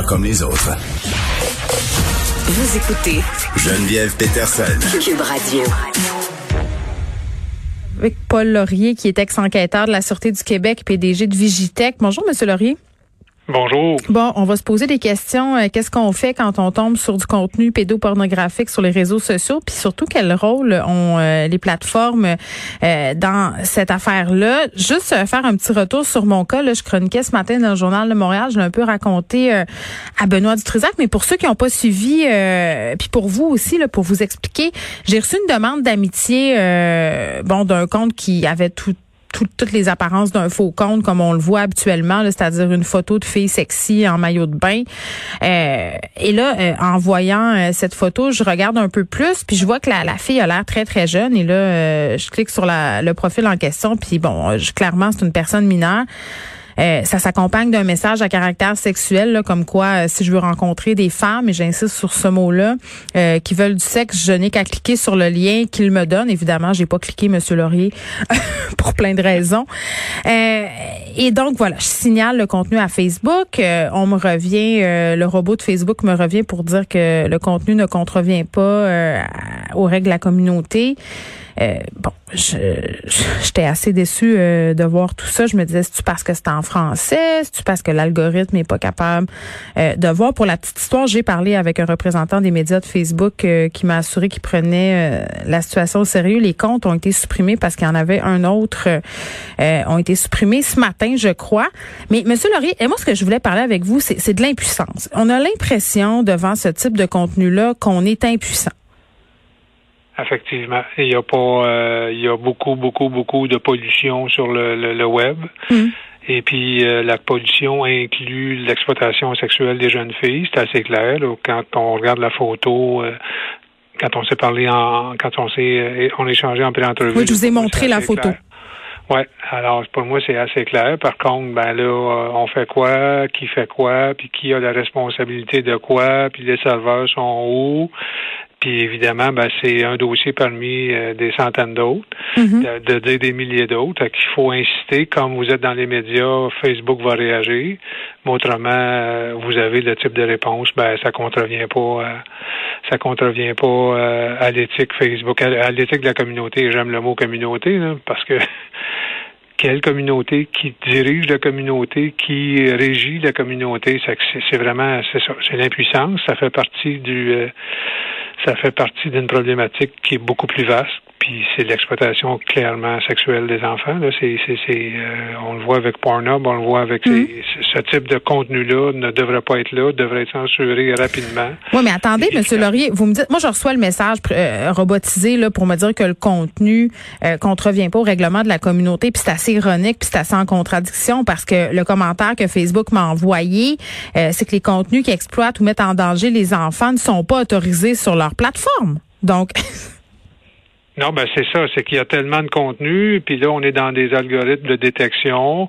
Pas comme les autres. Vous écoutez Geneviève Peterson. Cube Radio. Avec Paul Laurier, qui est ex-enquêteur de la Sûreté du Québec, PDG de Vigitech. Bonjour, Monsieur Laurier. Bonjour. Bon, on va se poser des questions. Euh, Qu'est-ce qu'on fait quand on tombe sur du contenu pédopornographique sur les réseaux sociaux? Puis surtout, quel rôle ont euh, les plateformes euh, dans cette affaire-là? Juste faire un petit retour sur mon cas. Là, je chroniquais ce matin dans le Journal de Montréal. Je l'ai un peu raconté à Benoît Dutrisac. Mais pour ceux qui n'ont pas suivi, puis pour vous aussi, pour vous expliquer, j'ai reçu une demande d'amitié bon d'un compte qui avait tout toutes les apparences d'un faux compte comme on le voit habituellement, c'est-à-dire une photo de fille sexy en maillot de bain. Euh, et là, euh, en voyant euh, cette photo, je regarde un peu plus, puis je vois que la, la fille a l'air très très jeune. Et là, je clique sur la, le profil en question, puis bon, je, clairement c'est une personne mineure. Euh, ça s'accompagne d'un message à caractère sexuel, là, comme quoi euh, si je veux rencontrer des femmes, et j'insiste sur ce mot-là, euh, qui veulent du sexe, je n'ai qu'à cliquer sur le lien qu'il me donne. Évidemment, j'ai pas cliqué, Monsieur Laurier, pour plein de raisons. et donc voilà, je signale le contenu à Facebook. on me revient, le robot de Facebook me revient pour dire que le contenu ne contrevient pas aux règles de la communauté. Euh, bon, j'étais assez déçue euh, de voir tout ça. Je me disais, c'est-tu parce que c'est en français? C'est-tu parce que l'algorithme n'est pas capable euh, de voir? Pour la petite histoire, j'ai parlé avec un représentant des médias de Facebook qui m'a assuré qu'il prenait la situation au sérieux. Les comptes ont été supprimés parce qu'il y en avait un autre ont été supprimés ce matin, je crois. Mais Monsieur Laurier, et moi, ce que je voulais parler avec vous, c'est de l'impuissance. On a l'impression, devant ce type de contenu-là, qu'on est impuissant. Effectivement. Il y a pas euh, il y a beaucoup, beaucoup, beaucoup de pollution sur le, le, web. Mm. Et puis euh, la pollution inclut l'exploitation sexuelle des jeunes filles, c'est assez clair. quand on regarde la photo, euh, quand on s'est parlé en quand on s'est on a échangé en pré-entrevue. Oui, je vous ai montré la photo. Ouais, alors pour moi c'est assez clair. Par contre, ben là, on fait quoi, qui fait quoi, puis qui a la responsabilité de quoi, puis les serveurs sont où, puis évidemment, ben, c'est un dossier parmi euh, des centaines d'autres, mm-hmm. de, de, des milliers d'autres. qu'il faut insister, comme vous êtes dans les médias, Facebook va réagir. Mais autrement, euh, vous avez le type de réponse, ben ça contrevient pas, euh, ça contrevient pas à l'éthique Facebook, à, l'éthique de la communauté. J'aime le mot communauté, là, parce que quelle communauté, qui dirige la communauté, qui régit la communauté. C'est vraiment, c'est c'est l'impuissance. Ça fait partie du, ça fait partie d'une problématique qui est beaucoup plus vaste. Puis c'est l'exploitation clairement sexuelle des enfants. Là, c'est, c'est, c'est euh, on le voit avec Pornhub, on le voit avec mm. ce type de contenu-là ne devrait pas être là, devrait être censuré rapidement. Oui, mais attendez, Monsieur Laurier, vous me dites, moi je reçois le message euh, robotisé là pour me dire que le contenu euh, contrevient pas au règlement de la communauté, puis c'est assez ironique, puis c'est assez en contradiction parce que le commentaire que Facebook m'a envoyé, euh, c'est que les contenus qui exploitent ou mettent en danger les enfants ne sont pas autorisés sur leur plateforme. Donc Non, ben c'est ça, c'est qu'il y a tellement de contenu, puis là on est dans des algorithmes de détection,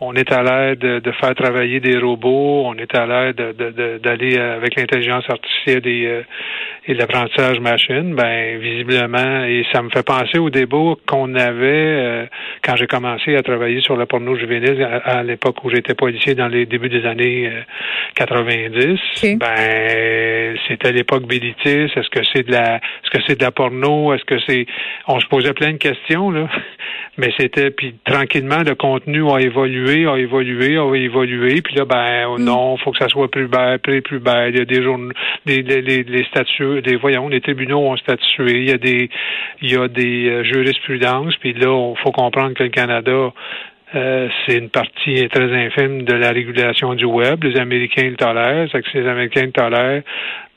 on est à l'aide de, faire travailler des robots, on est à l'aide d'aller avec l'intelligence artificielle et, euh, et l'apprentissage machine. Ben visiblement, et ça me fait penser au débat qu'on avait euh, quand j'ai commencé à travailler sur la porno juvénile à, l'époque où j'étais policier dans les débuts des années 90. Euh, ben c'était l'époque Bélitis. Est-ce que c'est de la, est-ce que c'est de la porno? Est-ce que c'est on se posait plein de questions, là. Mais c'était, puis tranquillement, le contenu a évolué, a évolué, a évolué. Puis là, ben oh mm. non, faut que ça soit plus belle, plus, plus belle. Il y a des journaux, les, les, les, statuts, des voyons, les tribunaux ont statué. Il y a des, il y a des euh, jurisprudences. Puis là, il faut comprendre que le Canada euh, c'est une partie très infime de la régulation du web. Les Américains le tolèrent. C'est que si les Américains le tolèrent,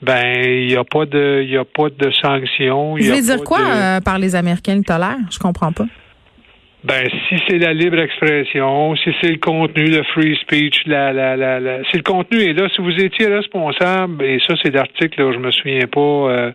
ben il n'y a pas de il y a pas de sanctions. Vous voulez dire quoi euh, par les Américains le tolèrent? Je comprends pas. Ben, si c'est la libre expression, si c'est le contenu, le free speech, la, la, la, la si le contenu est là, si vous étiez responsable, et ça c'est l'article, je me souviens pas euh,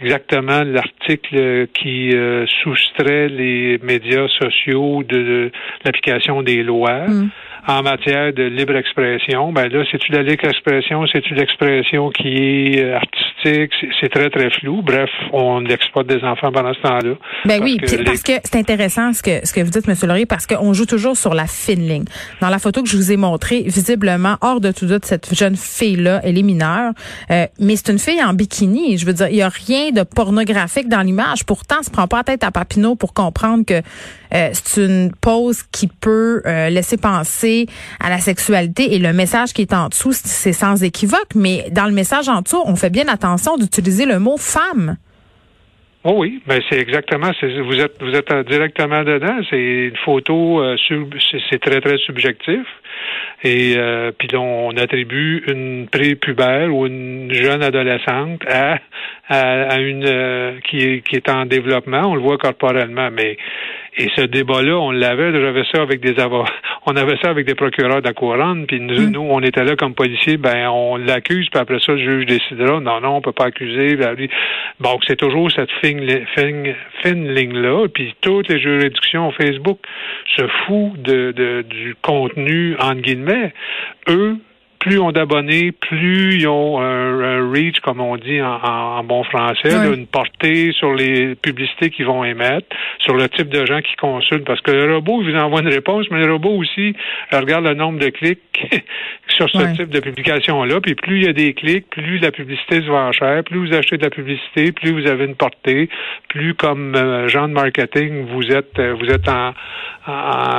exactement l'article qui euh, soustrait les médias sociaux de, l'application des lois. Mm. En matière de libre expression, ben là, c'est-tu la libre expression, c'est-tu l'expression qui est artistique artistique, c'est très, très flou. Bref, on exploite des enfants pendant ce temps-là. Ben oui, parce que c'est intéressant ce que, ce que vous dites, M. Laurier, parce qu'on joue toujours sur la fine ligne. Dans la photo que je vous ai montrée, visiblement, hors de tout doute, cette jeune fille-là, elle est mineure, euh, mais c'est une fille en bikini. Je veux dire, il y a rien de pornographique dans l'image. Pourtant, on se prend pas la tête à Papineau pour comprendre que euh, c'est une pose qui peut euh, laisser penser à la sexualité et le message qui est en dessous, c'est sans équivoque. Mais dans le message en dessous, on fait bien attention d'utiliser le mot femme. Oh oui, ben c'est exactement. Vous êtes vous êtes directement dedans. C'est une photo, euh, c'est très très subjectif. Et euh, puis on attribue une prépubère ou une jeune adolescente à à, une euh, qui est qui est en développement. On le voit corporellement, mais et ce débat-là, on l'avait, j'avais ça avec des avocats, on avait ça avec des procureurs de la couronne, puis nous, mm. nous, on était là comme policiers, ben on l'accuse, puis après ça, le juge décidera, non, non, on peut pas accuser. Bon, c'est toujours cette fine, fine, fine ligne-là, puis toutes les juridictions Facebook se foutent de, de, du contenu, entre guillemets. Eux, plus ont d'abonnés, plus ils ont un, reach, comme on dit en, bon français, une portée sur les publicités qu'ils vont émettre, sur le type de gens qui consultent. Parce que le robot, il vous envoie une réponse, mais le robot aussi regarde le nombre de clics sur ce type de publication-là. Puis plus il y a des clics, plus la publicité se vend cher, plus vous achetez de la publicité, plus vous avez une portée, plus comme euh, genre de marketing, vous êtes euh, vous êtes en,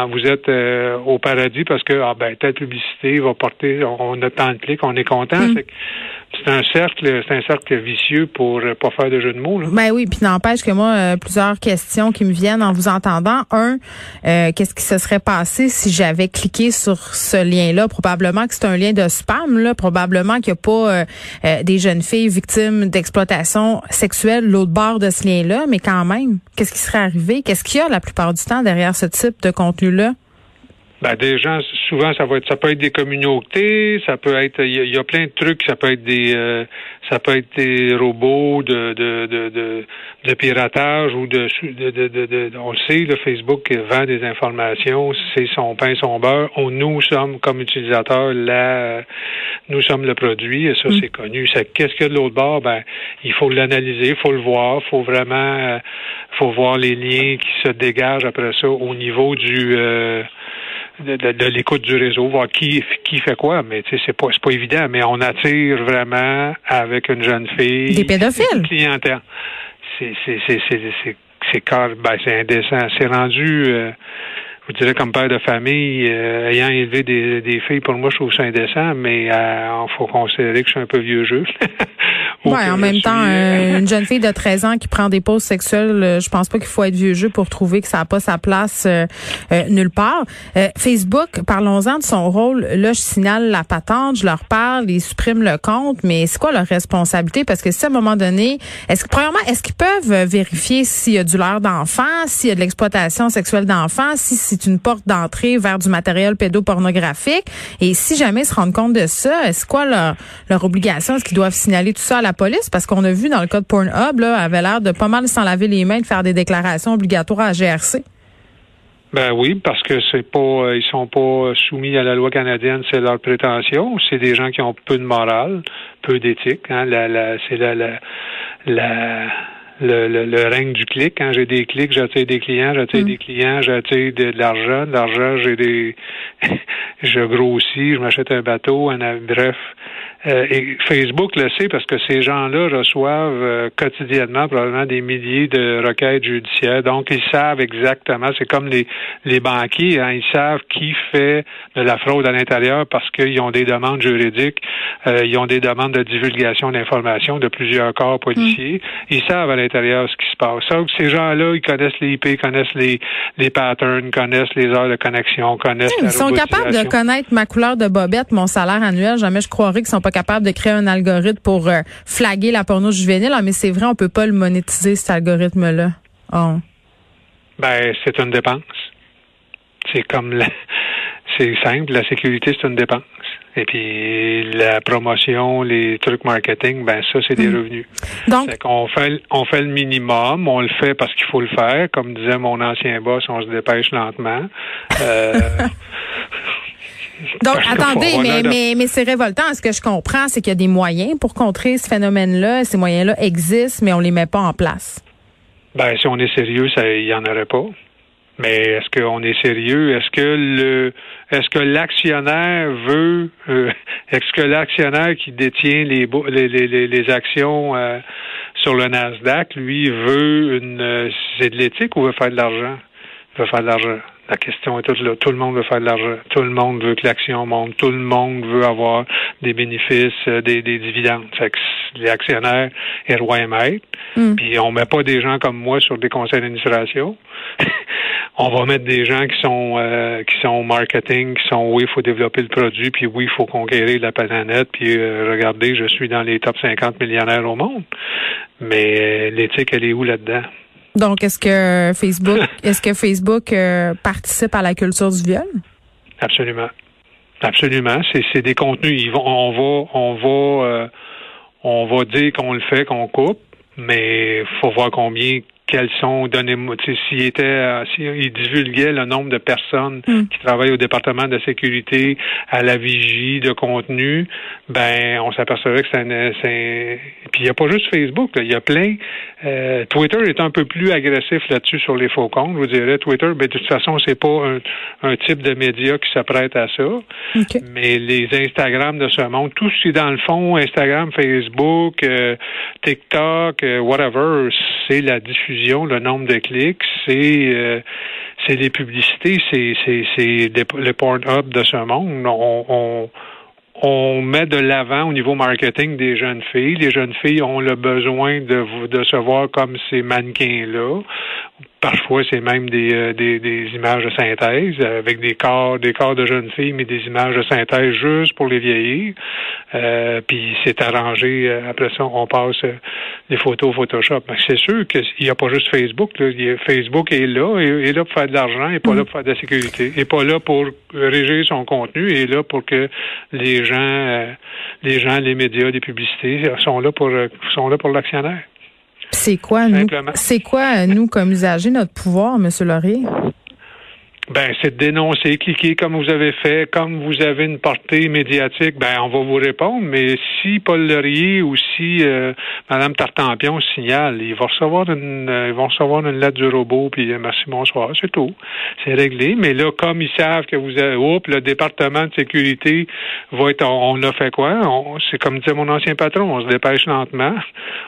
vous êtes euh, au paradis parce que ah ben telle publicité va porter on a tant de clics, on est content. Hmm. C'est un cercle, c'est un cercle vicieux pour euh, pas faire de jeu de mots. Là. Ben oui, puis n'empêche que moi, euh, plusieurs questions qui me viennent en vous entendant. Un, euh, qu'est-ce qui se serait passé si j'avais cliqué sur ce lien-là? Probablement que c'est un lien de spam, là. Probablement qu'il n'y a pas des jeunes filles victimes d'exploitation sexuelle l'autre bord de ce lien-là, mais quand même, qu'est-ce qui serait arrivé? Qu'est-ce qu'il y a la plupart du temps derrière ce type de contenu-là? Ben, des gens, souvent, ça va être, ça peut être des communautés, ça peut être, il y, a plein de trucs, ça peut être des, euh, ça peut être des robots de, de, de, de, piratage ou de, de, de, on le sait, le Facebook vend des informations, c'est son pain, son beurre. On, nous sommes, comme utilisateurs, là, nous sommes le produit, et ça, mm. c'est connu. qu'est-ce qu'il y a de l'autre bord? Ben, il faut l'analyser, il faut le voir, il faut vraiment, euh, faut voir les liens qui se dégagent après ça au niveau du, euh, de, l'écoute du réseau, voir qui qui fait quoi, mais tu sais, c'est pas pas évident, mais on attire vraiment avec une jeune fille des pédophiles? clientèle. C'est c'est c'est c'est c'est c'est ben, c'est indécent. C'est rendu euh, vous direz comme père de famille, euh, ayant élevé des, des filles, pour moi, je trouve ça indécent, mais il euh, faut considérer que je suis un peu vieux jeu. ouais, en même temps, euh, une jeune fille de 13 ans qui prend des pauses sexuelles, je pense pas qu'il faut être vieux jeu pour trouver que ça n'a pas sa place nulle part. Facebook, parlons-en de son rôle. Là, je signale la patente, je leur parle, ils suppriment le compte, mais c'est quoi leur responsabilité? Parce que si à un moment donné, est-ce que, premièrement, est-ce qu'ils peuvent vérifier s'il y a du leurre d'enfant, s'il y a de l'exploitation sexuelle d'enfants, si, si c'est une porte d'entrée vers du matériel pédopornographique. Et si jamais ils se rendent compte de ça, est-ce quoi leur, obligation? Est-ce qu'ils doivent signaler tout ça à la police? Parce qu'on a vu dans le cas de Pornhub, là, avait l'air de pas mal s'en laver les mains, de faire des déclarations obligatoires à la GRC. Ben oui, parce que c'est pas, euh, ils sont pas soumis à la loi canadienne, c'est leur prétention. C'est des gens qui ont peu de morale, peu d'éthique. Hein. La, c'est la, la le, le, règne du clic. Quand j'ai des clics, j'attire des clients, j'attire mm. des clients, j'attire de, l'argent. De l'argent, j'ai des je grossis, je m'achète un bateau, un bref. Euh, et Facebook le sait parce que ces gens-là reçoivent euh, quotidiennement probablement des milliers de requêtes judiciaires. Donc, ils savent exactement, c'est comme les, les banquiers, hein, ils savent qui fait de la fraude à l'intérieur parce qu'ils ont des demandes juridiques, euh, ils ont des demandes de divulgation d'informations de plusieurs corps policiers. Mm. Ils savent à l'intérieur ce qui se passe. Donc, ces gens-là, ils connaissent les IP, connaissent les, les patterns, connaissent les heures de connexion, connaissent Ils sont capables de connaître ma couleur de bobette, mon salaire annuel. Jamais je croirais qu'ils sont pas capable de créer un algorithme pour euh, flaguer la porno juvénile, ah, mais c'est vrai, on peut pas le monétiser, cet algorithme-là. Oh. Ben, c'est une dépense. C'est comme la... c'est simple, la sécurité, c'est une dépense. Et puis la promotion, les trucs marketing, ben ça, c'est des hmm. revenus. Donc, on fait, on fait le minimum, on le fait parce qu'il faut le faire. Comme disait mon ancien boss, on se dépêche lentement. Euh, Donc, Parce attendez, faut- mais, a mais, mais c'est révoltant. Ce que je comprends, c'est qu'il y a des moyens pour contrer ce phénomène-là. Ces moyens-là existent, mais on les met pas en place. Ben, si on est sérieux, il y en aurait pas. Mais est-ce qu'on est sérieux? Est-ce que le, est-ce que l'actionnaire veut, euh, est-ce que l'actionnaire qui détient les, les, les, actions euh, sur le Nasdaq, lui, veut une, euh, c'est de l'éthique ou veut faire de l'argent? Il veut faire de l'argent. La question est toute là. Tout le monde veut faire de l'argent. Tout le monde veut que l'action monte. Tout le monde veut avoir des bénéfices, euh, des, des dividendes. Fait que les actionnaires est roi et maître. Mm. Puis on met pas des gens comme moi sur des conseils d'administration. on va mettre des gens qui sont euh, qui sont marketing, qui sont oui, il faut développer le produit, puis oui, il faut conquérir la planète, puis euh, regardez, je suis dans les top 50 millionnaires au monde. Mais euh, l'éthique, elle est où là-dedans? Donc, est-ce que Facebook, est-ce que Facebook euh, participe à la culture du viol? Absolument. Absolument. C'est, c'est des contenus. Ils vont, on va, on va, euh, on va dire qu'on le fait, qu'on coupe, mais faut voir combien, quels sont, donnez-moi, s'il était, euh, s'il divulguait le nombre de personnes Mm. qui travaillent au département de sécurité, à la vigie de contenu, ben, on s'apercevait que c'est un, c'est, puis il n'y a pas juste Facebook, il y a plein, euh, Twitter est un peu plus agressif là-dessus sur les faux comptes, je vous dirais. Twitter, ben, de toute façon, c'est pas un, un type de média qui s'apprête à ça. Mais les Instagram de ce monde, tout ce qui est dans le fond, Instagram, Facebook, euh, TikTok, whatever, c'est la diffusion, le nombre de clics, c'est euh, les publicités, c'est c'est le Pornhub de ce monde. On, on met de l'avant au niveau marketing des jeunes filles. Les jeunes filles ont le besoin de, de se voir comme ces mannequins-là. Parfois, c'est même des, euh, des, des images de synthèse euh, avec des corps, des corps de jeunes filles, mais des images de synthèse juste pour les vieillir. Euh, puis c'est arrangé. euh, après ça, on passe les photos Photoshop. C'est sûr qu'il n'y a pas juste Facebook. Là. Facebook est là, est, est là pour faire de l'argent, est pas là pour faire de la sécurité, est pas là pour régir son contenu, est là pour que les gens, les gens, les médias, les publicités sont là pour sont là pour l'actionnaire. C'est quoi, nous, c'est quoi, euh, nous, comme usagers, notre pouvoir, M. Laurier? Ben, c'est dénoncer, cliquer comme vous avez fait, comme vous avez une portée médiatique, ben on va vous répondre. Mais si Paul Laurier ou si euh, Madame Tartampion signale, ils vont recevoir une, euh, ils vont recevoir une lettre du robot, puis euh, merci bonsoir, c'est tout, c'est réglé. Mais là, comme ils savent que vous avez, oups, le département de sécurité va être, on, a fait quoi? C'est comme disait mon ancien patron, on se dépêche lentement.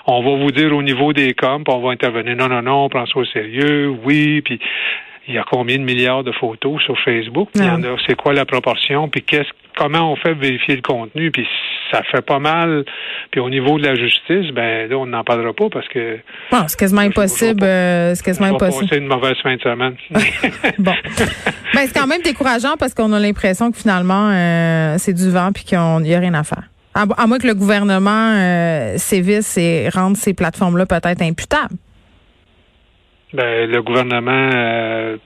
On va vous dire au niveau des coms, on va intervenir. Non, non, non, on prend ça au sérieux, oui, puis il y a combien de milliards de photos sur Facebook? Il y en a, c'est quoi la proportion? Puis qu'est-ce, comment on fait vérifier le contenu? Puis ça fait pas mal. Puis au niveau de la justice, ben là, on n'en parlera pas parce que Bon, c'est quasiment impossible. euh, c'est on quasiment va impossible. passer une mauvaise fin de semaine. Bon. Ben, c'est quand même décourageant parce qu'on a l'impression que finalement, euh, c'est du vent puis qu'il n'y a rien à faire. À, à moins que le gouvernement euh, sévisse et rende ces plateformes-là peut-être imputables. Ben, le gouvernement, euh,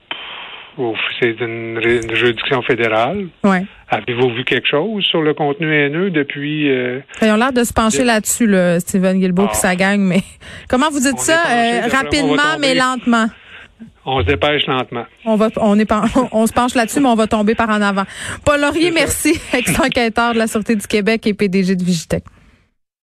c'est une, une juridiction fédérale. Ouais. Avez-vous vu quelque chose sur le contenu haineux depuis... euh, Ils ont l'air de se pencher De- là-dessus, là, Steven Guilbeault Ah. puis sa gang, mais comment vous dites On ça? Euh, rapidement, mais lentement? on se dépêche lentement. On va, on est, on se penche là-dessus, mais on va tomber par en avant. Paul Laurier, merci, ex-enquêteur de la Sûreté du Québec et PDG de Vigitech.